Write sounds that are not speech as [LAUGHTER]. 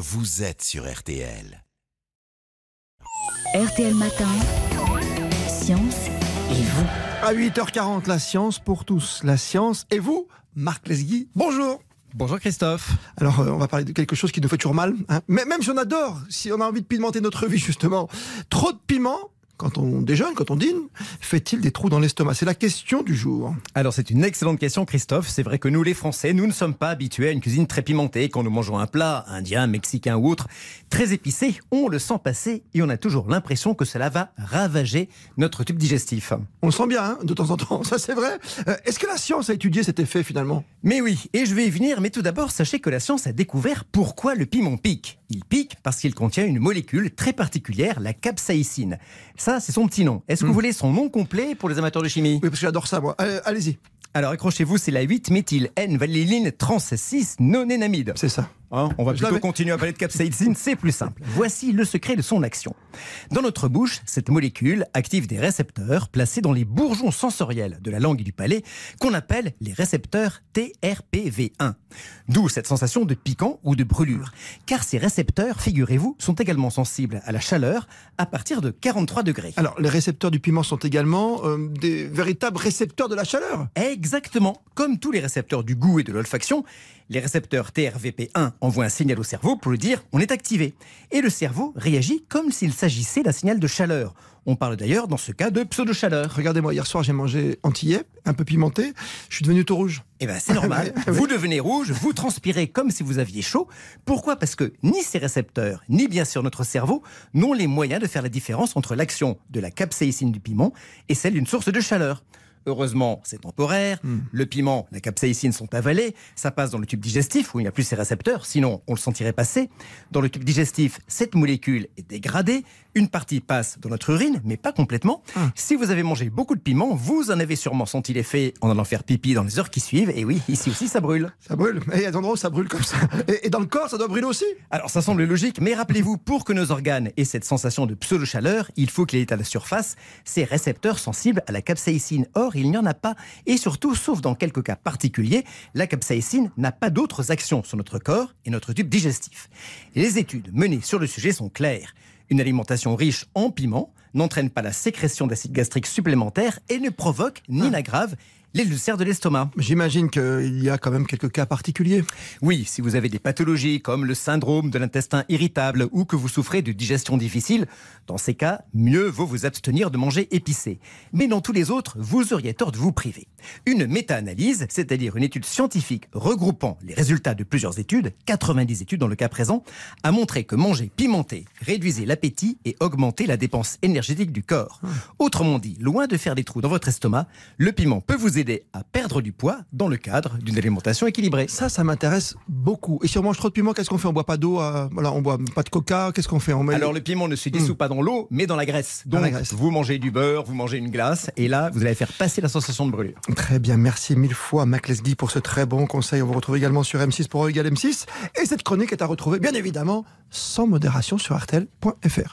vous êtes sur RTL. RTL Matin, Science et vous. À 8h40, la science pour tous. La science et vous, Marc Lesguy, bonjour Bonjour Christophe. Alors, euh, on va parler de quelque chose qui nous fait toujours mal. hein. Mais même si on adore, si on a envie de pimenter notre vie, justement, trop de piment, quand on déjeune, quand on dîne, fait-il des trous dans l'estomac? C'est la question du jour. Alors c'est une excellente question Christophe. C'est vrai que nous les Français, nous ne sommes pas habitués à une cuisine très pimentée. Quand nous mangeons un plat indien, mexicain ou autre, très épicé, on le sent passer et on a toujours l'impression que cela va ravager notre tube digestif. On le sent bien, hein, de temps en temps, [LAUGHS] ça c'est vrai. Euh, Est-ce que la science a étudié cet effet finalement? Mais oui, et je vais y venir, mais tout d'abord, sachez que la science a découvert pourquoi le piment pique. Il pique parce qu'il contient une molécule très particulière, la capsaïcine. Ça, c'est son petit nom. Est-ce que vous voulez son nom complet pour les amateurs de chimie? Oui, parce que j'adore ça, moi. Euh, Allez-y, Alors accrochez-vous, c'est la 8-méthyl-N-valéline trans 6 non-énamide. c'est ça. Hein, on va plutôt continuer à parler de capsaïcine, c'est plus simple. Voici le secret de son action. Dans notre bouche, cette molécule active des récepteurs placés dans les bourgeons sensoriels de la langue et du palais qu'on appelle les récepteurs TRPV1. D'où cette sensation de piquant ou de brûlure. Car ces récepteurs, figurez-vous, sont également sensibles à la chaleur à partir de 43 degrés. Alors, les récepteurs du piment sont également euh, des véritables récepteurs de la chaleur. Exactement. Comme tous les récepteurs du goût et de l'olfaction, les récepteurs TRVP1 envoient un signal au cerveau pour lui dire on est activé. Et le cerveau réagit comme s'il s'agissait d'un signal de chaleur. On parle d'ailleurs dans ce cas de pseudo-chaleur. Regardez-moi, hier soir j'ai mangé antillais, un peu pimenté, je suis devenu tout rouge. Eh bien, c'est normal. [LAUGHS] Ouais, Vous devenez rouge, vous transpirez comme si vous aviez chaud. Pourquoi? Parce que ni ces récepteurs, ni bien sûr notre cerveau, n'ont les moyens de faire la différence entre l'action de la capsaïcine du piment et celle d'une source de chaleur. Heureusement, c'est temporaire. Le piment, la capsaïcine sont avalés. Ça passe dans le tube digestif où il n'y a plus ces récepteurs. Sinon, on le sentirait passer. Dans le tube digestif, cette molécule est dégradée. Une partie passe dans notre urine, mais pas complètement. Si vous avez mangé beaucoup de piment, vous en avez sûrement senti l'effet en allant faire pipi dans les heures qui suivent. Et oui, ici aussi, ça brûle. Ça brûle. Et des endroits où ça brûle comme ça. Et, dans le corps, ça doit brûler aussi. Alors ça semble logique, mais rappelez-vous, pour que nos organes aient cette sensation de pseudo-chaleur, il faut qu'il ait à la surface ces récepteurs sensibles à la capsaïcine. Or, il n'y en a pas. Et surtout, sauf dans quelques cas particuliers, la capsaïcine n'a pas d'autres actions sur notre corps et notre tube digestif. Les études menées sur le sujet sont claires. Une alimentation riche en piment n'entraîne pas la sécrétion d'acide gastrique supplémentaire et ne provoque ni n'aggrave les ulcères de l'estomac. J'imagine qu'il y a quand même quelques cas particuliers. Oui, si vous avez des pathologies comme le syndrome de l'intestin irritable ou que vous souffrez de digestion difficile, dans ces cas, mieux vaut vous abstenir de manger épicé. Mais dans tous les autres, vous auriez tort de vous priver. Une méta-analyse, c'est-à-dire une étude scientifique regroupant les résultats de plusieurs études, 90 études dans le cas présent, a montré que manger pimenté réduisait l'appétit et augmentait la dépense énergétique du corps. Autrement dit, loin de faire des trous dans votre estomac, le piment peut vous aider à perdre du poids dans le cadre d'une alimentation équilibrée. Ça, ça m'intéresse beaucoup. Et si on mange trop de piment, qu'est-ce qu'on fait? On boit pas d'eau, euh, voilà, on boit pas de coca. Qu'est-ce qu'on fait? On met- Alors le piment ne se dissout pas dans l'eau, mais dans la graisse. Dans la graisse. vous mangez du beurre, vous mangez une glace, et là vous allez faire passer la sensation de brûlure. Très bien, merci mille fois Mac Lesguy pour ce très bon conseil. On vous retrouve également sur M6 pour E égale M6. Et cette chronique est à retrouver, bien évidemment, sans modération sur artel.fr faire.